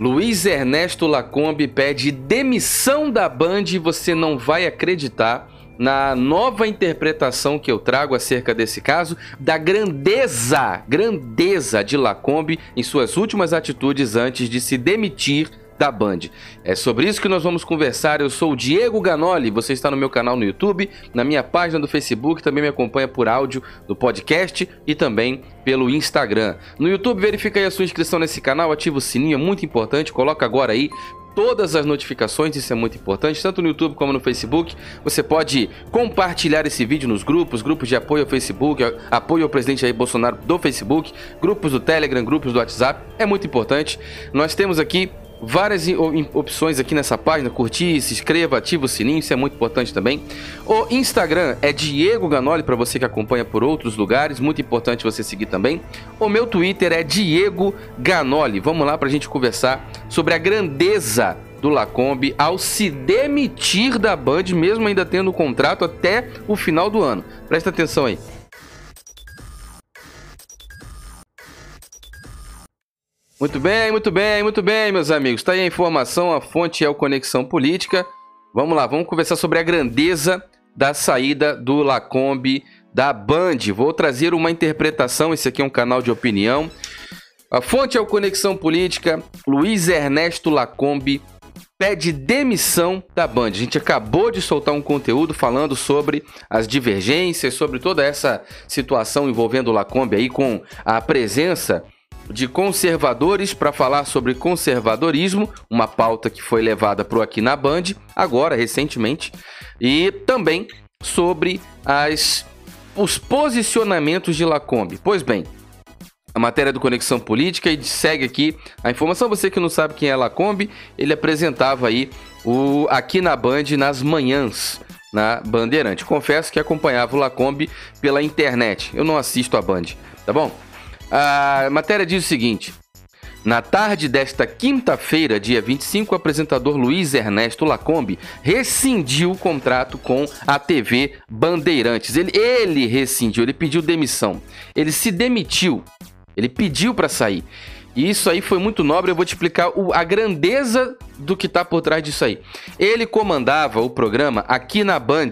Luiz Ernesto Lacombe pede demissão da Band e você não vai acreditar na nova interpretação que eu trago acerca desse caso, da grandeza, grandeza de Lacombe em suas últimas atitudes antes de se demitir da Band. É sobre isso que nós vamos conversar. Eu sou o Diego Ganoli, você está no meu canal no YouTube, na minha página do Facebook, também me acompanha por áudio do podcast e também pelo Instagram. No YouTube, verifica aí a sua inscrição nesse canal, ativa o sininho, é muito importante, coloca agora aí todas as notificações, isso é muito importante, tanto no YouTube como no Facebook. Você pode compartilhar esse vídeo nos grupos, grupos de apoio ao Facebook, apoio ao presidente Jair Bolsonaro do Facebook, grupos do Telegram, grupos do WhatsApp, é muito importante. Nós temos aqui várias opções aqui nessa página, curtir, se inscreva, ativa o sininho, isso é muito importante também. O Instagram é Diego Ganoli, para você que acompanha por outros lugares, muito importante você seguir também. O meu Twitter é Diego Ganoli. Vamos lá para a gente conversar sobre a grandeza do Lacombe ao se demitir da Band, mesmo ainda tendo o contrato até o final do ano. Presta atenção aí. Muito bem, muito bem, muito bem, meus amigos. Está aí a informação, a fonte é o Conexão Política. Vamos lá, vamos conversar sobre a grandeza da saída do Lacombe da Band. Vou trazer uma interpretação, esse aqui é um canal de opinião. A fonte é o Conexão Política. Luiz Ernesto Lacombe pede demissão da Band. A gente acabou de soltar um conteúdo falando sobre as divergências, sobre toda essa situação envolvendo o Lacombe aí com a presença de conservadores para falar sobre conservadorismo, uma pauta que foi levada para o Aqui na Band, agora, recentemente, e também sobre as, os posicionamentos de Lacombe. Pois bem, a matéria do Conexão Política e segue aqui a informação. Você que não sabe quem é Lacombe, ele apresentava aí o Aqui na Band nas manhãs na Bandeirante. Confesso que acompanhava o Lacombe pela internet. Eu não assisto a Band, tá bom? A matéria diz o seguinte: na tarde desta quinta-feira, dia 25, o apresentador Luiz Ernesto Lacombe rescindiu o contrato com a TV Bandeirantes. Ele, ele rescindiu, ele pediu demissão. Ele se demitiu, ele pediu para sair. E isso aí foi muito nobre, eu vou te explicar o, a grandeza do que está por trás disso aí. Ele comandava o programa aqui na Band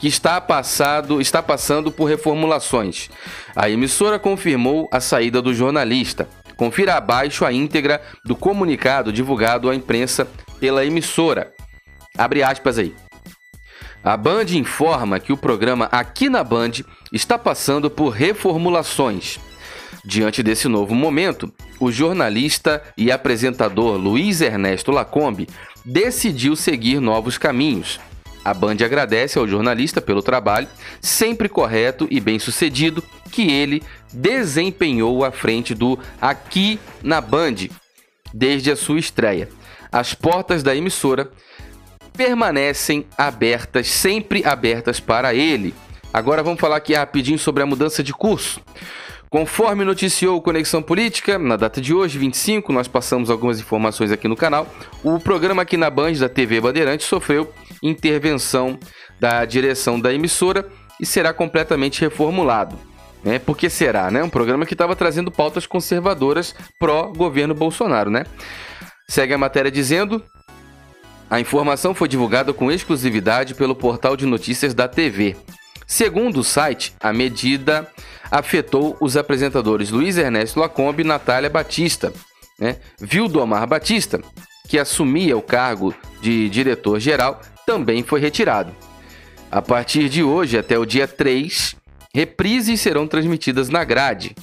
que está, passado, está passando por reformulações. A emissora confirmou a saída do jornalista. Confira abaixo a íntegra do comunicado divulgado à imprensa pela emissora. Abre aspas aí. A Band informa que o programa Aqui na Band está passando por reformulações. Diante desse novo momento, o jornalista e apresentador Luiz Ernesto Lacombe decidiu seguir novos caminhos. A Band agradece ao jornalista pelo trabalho, sempre correto e bem sucedido, que ele desempenhou à frente do Aqui na Band desde a sua estreia. As portas da emissora permanecem abertas, sempre abertas para ele. Agora vamos falar aqui rapidinho sobre a mudança de curso. Conforme noticiou o Conexão Política, na data de hoje, 25, nós passamos algumas informações aqui no canal. O programa aqui na Band da TV Bandeirantes sofreu intervenção da direção da emissora e será completamente reformulado. Né? Por que será? Né? Um programa que estava trazendo pautas conservadoras pró-governo Bolsonaro. Né? Segue a matéria dizendo: a informação foi divulgada com exclusividade pelo portal de notícias da TV. Segundo o site, a medida afetou os apresentadores Luiz Ernesto Lacombe e Natália Batista. Né? Vildomar Batista, que assumia o cargo de diretor-geral, também foi retirado. A partir de hoje até o dia 3, reprises serão transmitidas na grade.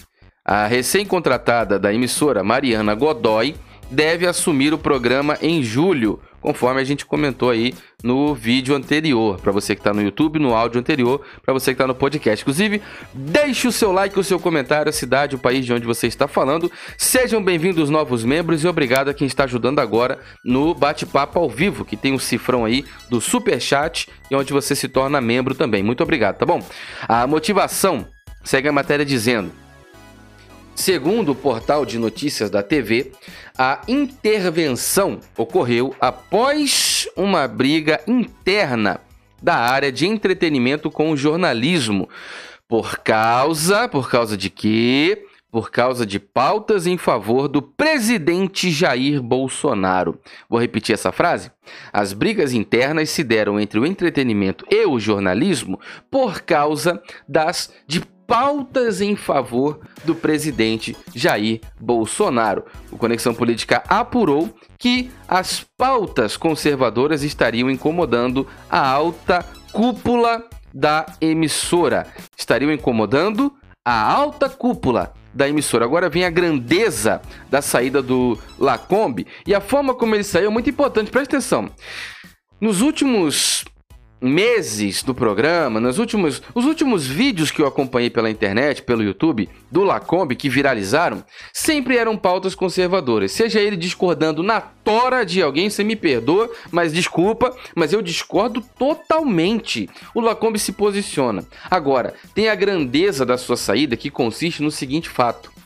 A recém-contratada da emissora Mariana Godoy deve assumir o programa em julho, conforme a gente comentou aí no vídeo anterior. Para você que está no YouTube, no áudio anterior, para você que está no podcast. Inclusive, deixe o seu like, o seu comentário, a cidade, o país de onde você está falando. Sejam bem-vindos novos membros e obrigado a quem está ajudando agora no bate-papo ao vivo, que tem um cifrão aí do Super Chat e onde você se torna membro também. Muito obrigado, tá bom? A motivação segue a matéria dizendo Segundo o portal de notícias da TV, a intervenção ocorreu após uma briga interna da área de entretenimento com o jornalismo. Por causa, por causa de quê? por causa de pautas em favor do presidente Jair Bolsonaro. Vou repetir essa frase? As brigas internas se deram entre o entretenimento e o jornalismo por causa das de pautas em favor do presidente Jair Bolsonaro. O Conexão Política apurou que as pautas conservadoras estariam incomodando a alta cúpula da emissora. Estariam incomodando a alta cúpula da emissora. Agora vem a grandeza da saída do Lacombe e a forma como ele saiu é muito importante. Presta atenção. Nos últimos meses do programa, nos últimos, os últimos vídeos que eu acompanhei pela internet, pelo YouTube, do Lacombe, que viralizaram, sempre eram pautas conservadoras. Seja ele discordando na tora de alguém, você me perdoa, mas desculpa, mas eu discordo totalmente. O Lacombe se posiciona. Agora, tem a grandeza da sua saída que consiste no seguinte fato.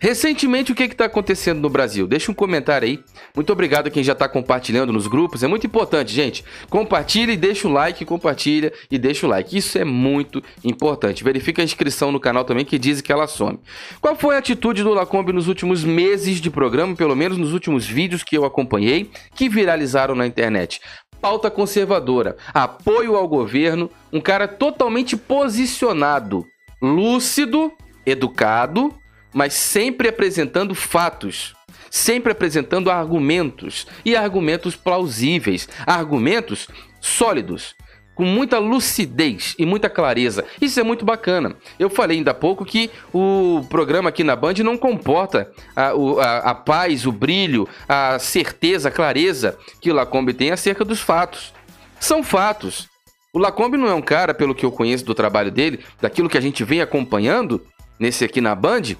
Recentemente, o que está acontecendo no Brasil? Deixa um comentário aí. Muito obrigado a quem já está compartilhando nos grupos. É muito importante, gente. Compartilha e deixa o like, compartilha e deixa o like. Isso é muito importante. Verifica a inscrição no canal também, que diz que ela some. Qual foi a atitude do Lacombe nos últimos meses de programa, pelo menos nos últimos vídeos que eu acompanhei, que viralizaram na internet? pauta conservadora, apoio ao governo, um cara totalmente posicionado, lúcido, educado, mas sempre apresentando fatos, sempre apresentando argumentos e argumentos plausíveis, argumentos sólidos, com muita lucidez e muita clareza. Isso é muito bacana. Eu falei ainda há pouco que o programa aqui na Band não comporta a, a, a paz, o brilho, a certeza, a clareza que o Lacombe tem acerca dos fatos. São fatos. O Lacombe não é um cara, pelo que eu conheço do trabalho dele, daquilo que a gente vem acompanhando nesse aqui na Band,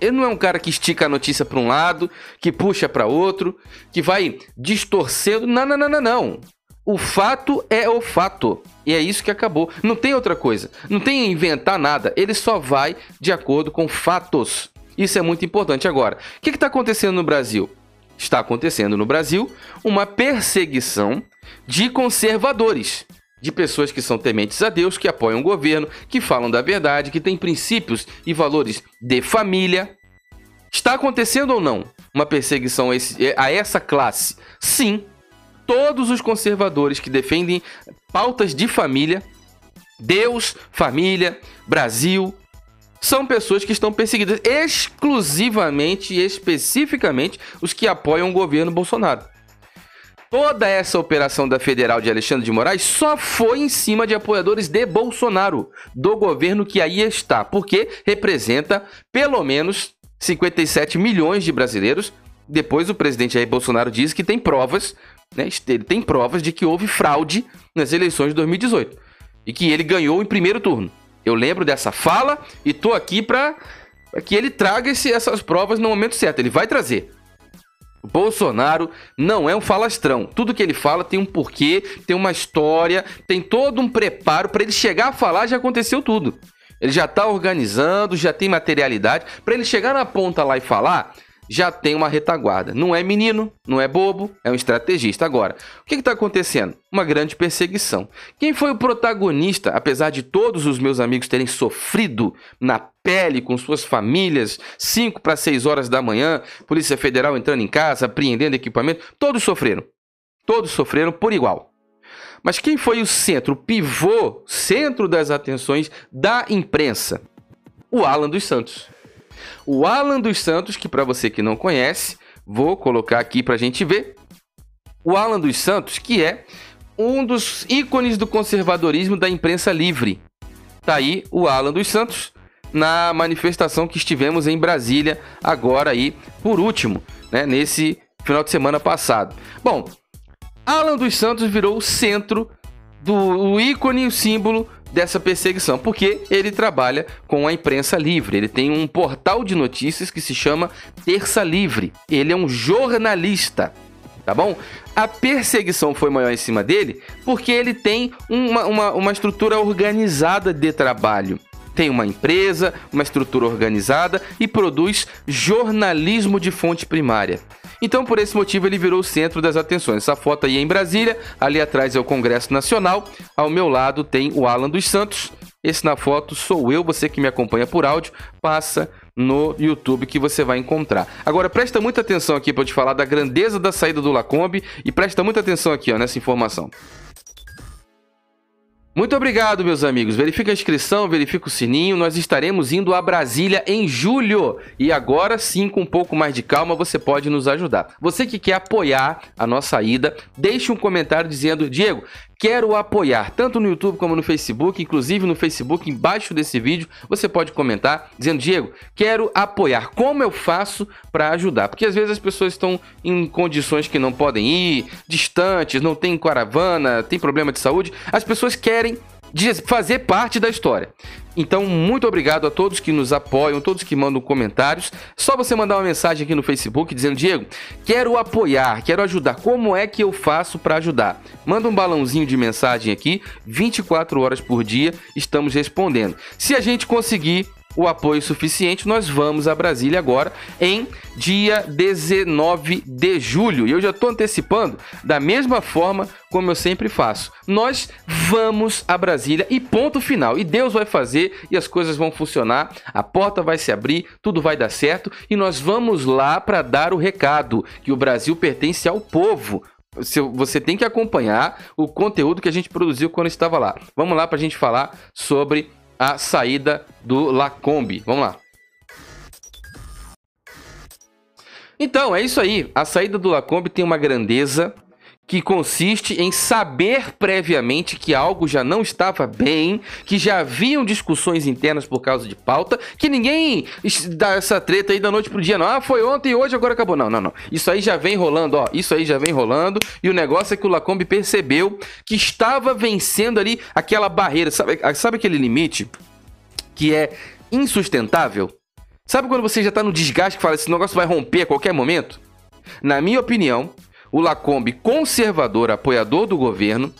ele não é um cara que estica a notícia para um lado, que puxa para outro, que vai distorcendo. Não, não, não, não, não. O fato é o fato. E é isso que acabou. Não tem outra coisa. Não tem inventar nada. Ele só vai de acordo com fatos. Isso é muito importante. Agora, o que está acontecendo no Brasil? Está acontecendo no Brasil uma perseguição de conservadores de pessoas que são tementes a Deus, que apoiam o governo, que falam da verdade, que têm princípios e valores de família. Está acontecendo ou não uma perseguição a essa classe? Sim. Todos os conservadores que defendem pautas de família, Deus, família, Brasil, são pessoas que estão perseguidas exclusivamente e especificamente os que apoiam o governo Bolsonaro. Toda essa operação da Federal de Alexandre de Moraes só foi em cima de apoiadores de Bolsonaro, do governo que aí está, porque representa pelo menos 57 milhões de brasileiros. Depois o presidente Jair Bolsonaro diz que tem provas, né, ele tem provas de que houve fraude nas eleições de 2018 e que ele ganhou em primeiro turno. Eu lembro dessa fala e tô aqui para que ele traga esse, essas provas no momento certo. Ele vai trazer. Bolsonaro não é um falastrão. Tudo que ele fala tem um porquê, tem uma história, tem todo um preparo para ele chegar a falar, já aconteceu tudo. Ele já está organizando, já tem materialidade. Para ele chegar na ponta lá e falar, já tem uma retaguarda. Não é menino, não é bobo, é um estrategista. Agora, o que está acontecendo? Uma grande perseguição. Quem foi o protagonista, apesar de todos os meus amigos terem sofrido na pele com suas famílias, 5 para 6 horas da manhã, Polícia Federal entrando em casa, apreendendo equipamento, todos sofreram. Todos sofreram por igual. Mas quem foi o centro, o pivô, centro das atenções da imprensa? O Alan dos Santos. O Alan dos Santos, que para você que não conhece, vou colocar aqui para a gente ver. O Alan dos Santos, que é um dos ícones do conservadorismo da imprensa livre. Tá aí o Alan dos Santos na manifestação que estivemos em Brasília agora aí, por último, né, nesse final de semana passado. Bom, Alan dos Santos virou o centro do o ícone, o símbolo dessa perseguição, porque ele trabalha com a imprensa livre. Ele tem um portal de notícias que se chama Terça Livre. Ele é um jornalista, tá bom? A perseguição foi maior em cima dele porque ele tem uma, uma, uma estrutura organizada de trabalho tem uma empresa, uma estrutura organizada e produz jornalismo de fonte primária. Então, por esse motivo, ele virou o centro das atenções. Essa foto aí é em Brasília, ali atrás é o Congresso Nacional, ao meu lado tem o Alan dos Santos. Esse na foto sou eu, você que me acompanha por áudio, passa no YouTube que você vai encontrar. Agora presta muita atenção aqui para eu te falar da grandeza da saída do Lacombe e presta muita atenção aqui ó, nessa informação. Muito obrigado, meus amigos. Verifica a inscrição, verifica o sininho. Nós estaremos indo a Brasília em julho. E agora sim, com um pouco mais de calma, você pode nos ajudar. Você que quer apoiar a nossa ida, deixe um comentário dizendo: Diego, quero apoiar, tanto no YouTube como no Facebook, inclusive no Facebook, embaixo desse vídeo, você pode comentar dizendo, Diego, quero apoiar, como eu faço para ajudar? Porque às vezes as pessoas estão em condições que não podem ir, distantes, não tem caravana, tem problema de saúde, as pessoas querem de fazer parte da história. Então, muito obrigado a todos que nos apoiam, todos que mandam comentários. Só você mandar uma mensagem aqui no Facebook dizendo: Diego, quero apoiar, quero ajudar. Como é que eu faço para ajudar? Manda um balãozinho de mensagem aqui, 24 horas por dia, estamos respondendo. Se a gente conseguir o apoio suficiente, nós vamos a Brasília agora em dia 19 de julho. E eu já estou antecipando da mesma forma como eu sempre faço. Nós vamos a Brasília e ponto final. E Deus vai fazer e as coisas vão funcionar, a porta vai se abrir, tudo vai dar certo e nós vamos lá para dar o recado que o Brasil pertence ao povo. Você tem que acompanhar o conteúdo que a gente produziu quando estava lá. Vamos lá para a gente falar sobre a saída do Lacombe. Vamos lá. Então, é isso aí. A saída do Lacombe tem uma grandeza que consiste em saber previamente que algo já não estava bem, que já haviam discussões internas por causa de pauta, que ninguém dá essa treta aí da noite pro dia, não. Ah, foi ontem e hoje, agora acabou. Não, não, não. Isso aí já vem rolando, ó. Isso aí já vem rolando. E o negócio é que o Lacombe percebeu que estava vencendo ali aquela barreira. Sabe, sabe aquele limite que é insustentável? Sabe quando você já tá no desgaste que fala, esse negócio vai romper a qualquer momento? Na minha opinião, o Lacombe, conservador, apoiador do governo,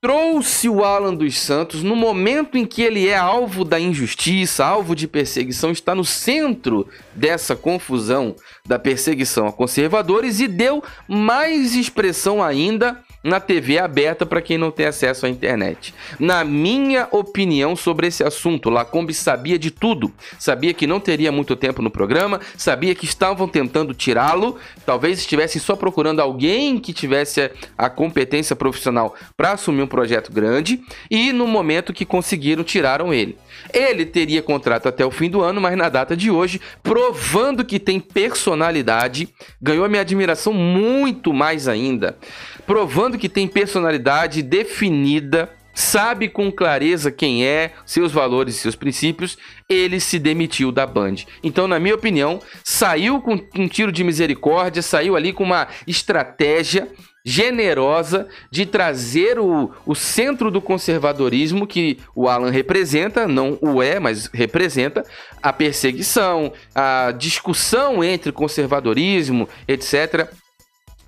trouxe o Alan dos Santos no momento em que ele é alvo da injustiça, alvo de perseguição, está no centro dessa confusão da perseguição a conservadores e deu mais expressão ainda na TV aberta para quem não tem acesso à internet. Na minha opinião sobre esse assunto, Lacombe sabia de tudo. Sabia que não teria muito tempo no programa, sabia que estavam tentando tirá-lo, talvez estivessem só procurando alguém que tivesse a competência profissional para assumir um projeto grande e no momento que conseguiram tiraram ele. Ele teria contrato até o fim do ano, mas na data de hoje, provando que tem personalidade, ganhou a minha admiração muito mais ainda provando que tem personalidade definida, sabe com clareza quem é, seus valores e seus princípios, ele se demitiu da Band. Então, na minha opinião, saiu com um tiro de misericórdia, saiu ali com uma estratégia generosa de trazer o, o centro do conservadorismo que o Alan representa, não o é, mas representa, a perseguição, a discussão entre conservadorismo, etc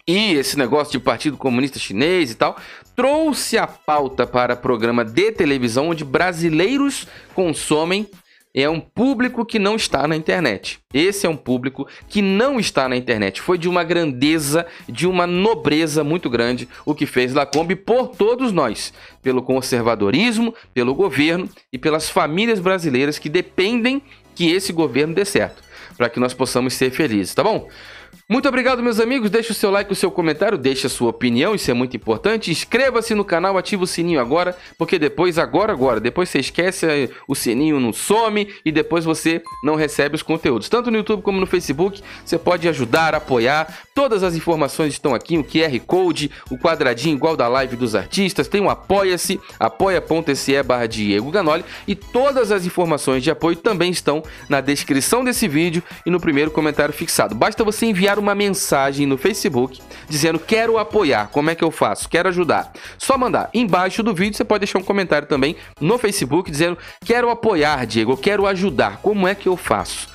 e esse negócio de Partido Comunista Chinês e tal, trouxe a pauta para programa de televisão onde brasileiros consomem é um público que não está na internet. Esse é um público que não está na internet. Foi de uma grandeza, de uma nobreza muito grande o que fez Lacombe por todos nós, pelo conservadorismo, pelo governo e pelas famílias brasileiras que dependem que esse governo dê certo, para que nós possamos ser felizes, tá bom? Muito obrigado, meus amigos. Deixe o seu like, o seu comentário, deixe a sua opinião, isso é muito importante. Inscreva-se no canal, ative o sininho agora, porque depois, agora, agora, depois você esquece, o sininho não some e depois você não recebe os conteúdos. Tanto no YouTube como no Facebook, você pode ajudar, apoiar. Todas as informações estão aqui, o QR Code, o quadradinho igual da live dos artistas, tem o Apoia-se, apoia.se barra Diego Ganoli e todas as informações de apoio também estão na descrição desse vídeo e no primeiro comentário fixado. Basta você enviar uma mensagem no Facebook dizendo quero apoiar, como é que eu faço? Quero ajudar. Só mandar. Embaixo do vídeo você pode deixar um comentário também no Facebook dizendo quero apoiar, Diego, quero ajudar, como é que eu faço?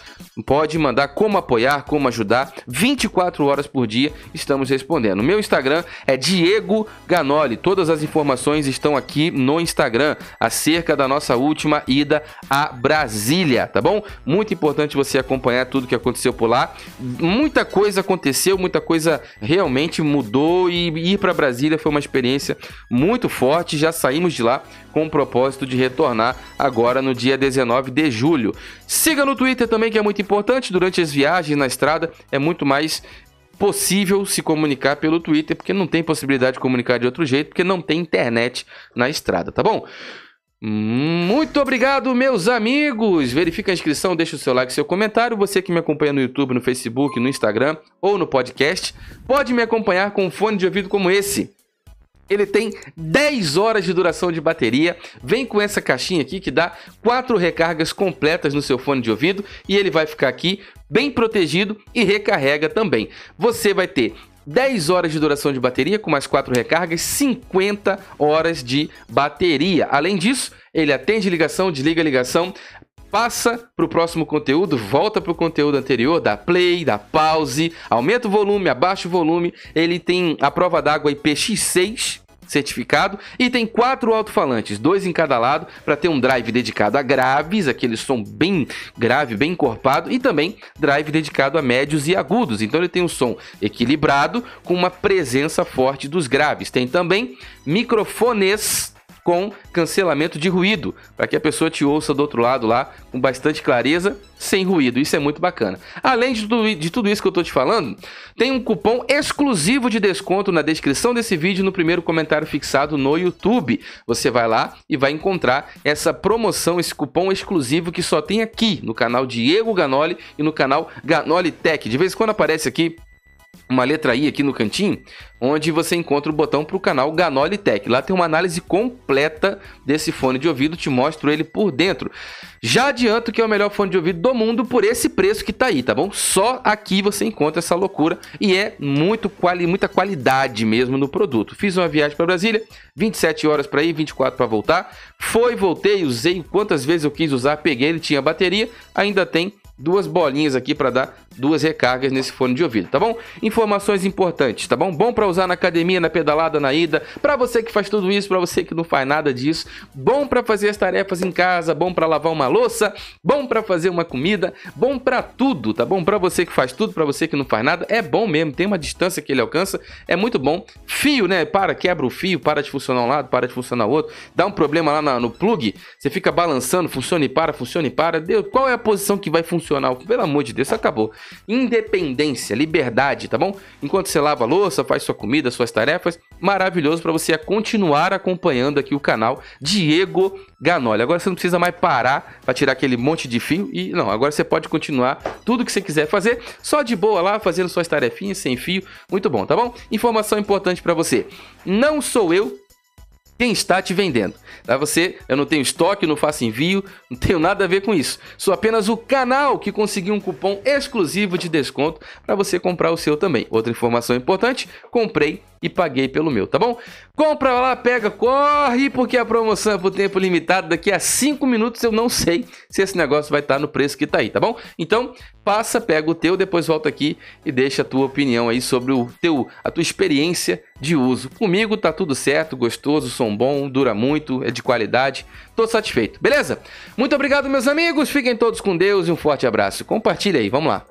Pode mandar como apoiar, como ajudar. 24 horas por dia estamos respondendo. Meu Instagram é Diego Ganoli. Todas as informações estão aqui no Instagram acerca da nossa última ida a Brasília, tá bom? Muito importante você acompanhar tudo que aconteceu por lá. Muita coisa aconteceu, muita coisa realmente mudou e ir para Brasília foi uma experiência muito forte. Já saímos de lá com o propósito de retornar agora no dia 19 de julho. Siga no Twitter também, que é muito importante. Durante as viagens na estrada, é muito mais possível se comunicar pelo Twitter, porque não tem possibilidade de comunicar de outro jeito, porque não tem internet na estrada, tá bom? Muito obrigado, meus amigos! Verifica a inscrição, deixa o seu like, seu comentário. Você que me acompanha no YouTube, no Facebook, no Instagram ou no podcast, pode me acompanhar com um fone de ouvido como esse. Ele tem 10 horas de duração de bateria. Vem com essa caixinha aqui que dá quatro recargas completas no seu fone de ouvido e ele vai ficar aqui bem protegido e recarrega também. Você vai ter 10 horas de duração de bateria com mais 4 recargas, 50 horas de bateria. Além disso, ele atende ligação, desliga ligação, passa para o próximo conteúdo, volta para o conteúdo anterior, dá play, dá pause, aumenta o volume, abaixa o volume. Ele tem a prova d'água IPX6 certificado e tem quatro alto-falantes, dois em cada lado, para ter um drive dedicado a graves, aquele som bem grave, bem encorpado, e também drive dedicado a médios e agudos. Então ele tem um som equilibrado com uma presença forte dos graves. Tem também microfones com cancelamento de ruído, para que a pessoa te ouça do outro lado lá com bastante clareza, sem ruído. Isso é muito bacana. Além de tudo, de tudo isso que eu estou te falando, tem um cupom exclusivo de desconto na descrição desse vídeo no primeiro comentário fixado no YouTube. Você vai lá e vai encontrar essa promoção, esse cupom exclusivo que só tem aqui no canal Diego Ganoli e no canal Ganoli Tech. De vez em quando aparece aqui uma letra I aqui no cantinho, onde você encontra o botão para o canal Ganoli Tech. Lá tem uma análise completa desse fone de ouvido, te mostro ele por dentro. Já adianto que é o melhor fone de ouvido do mundo por esse preço que tá aí, tá bom? Só aqui você encontra essa loucura e é muito quali muita qualidade mesmo no produto. Fiz uma viagem para Brasília, 27 horas para ir, 24 para voltar. Foi, voltei, usei quantas vezes eu quis usar, peguei, ele tinha bateria, ainda tem duas bolinhas aqui para dar duas recargas nesse fone de ouvido, tá bom? Informações importantes, tá bom? Bom para usar na academia, na pedalada, na ida, para você que faz tudo isso, para você que não faz nada disso, bom para fazer as tarefas em casa, bom para lavar uma louça, bom para fazer uma comida, bom para tudo, tá bom? Para você que faz tudo, para você que não faz nada, é bom mesmo, tem uma distância que ele alcança, é muito bom. Fio, né? Para, quebra o fio, para de funcionar um lado, para de funcionar o outro, dá um problema lá no plug, você fica balançando, funciona e para, funciona e para. Deus, qual é a posição que vai funcionar? Funcional. Pelo amor de Deus, acabou. Independência, liberdade, tá bom? Enquanto você lava a louça, faz sua comida, suas tarefas, maravilhoso para você continuar acompanhando aqui o canal Diego Ganoli. Agora você não precisa mais parar para tirar aquele monte de fio e não, agora você pode continuar tudo que você quiser fazer, só de boa lá, fazendo suas tarefinhas sem fio. Muito bom, tá bom? Informação importante para você. Não sou eu quem está te vendendo. Tá? Você, eu não tenho estoque, não faço envio, não tenho nada a ver com isso. Sou apenas o canal que conseguiu um cupom exclusivo de desconto para você comprar o seu também. Outra informação importante: comprei e paguei pelo meu, tá bom? Compra lá, pega, corre, porque a promoção é por tempo limitado. Daqui a 5 minutos eu não sei se esse negócio vai estar no preço que tá aí, tá bom? Então, passa, pega o teu, depois volta aqui e deixa a tua opinião aí sobre o teu, a tua experiência de uso. Comigo tá tudo certo, gostoso, som bom, dura muito, é de qualidade. Tô satisfeito, beleza? Muito obrigado, meus amigos. Fiquem todos com Deus e um forte abraço. Compartilha aí, vamos lá.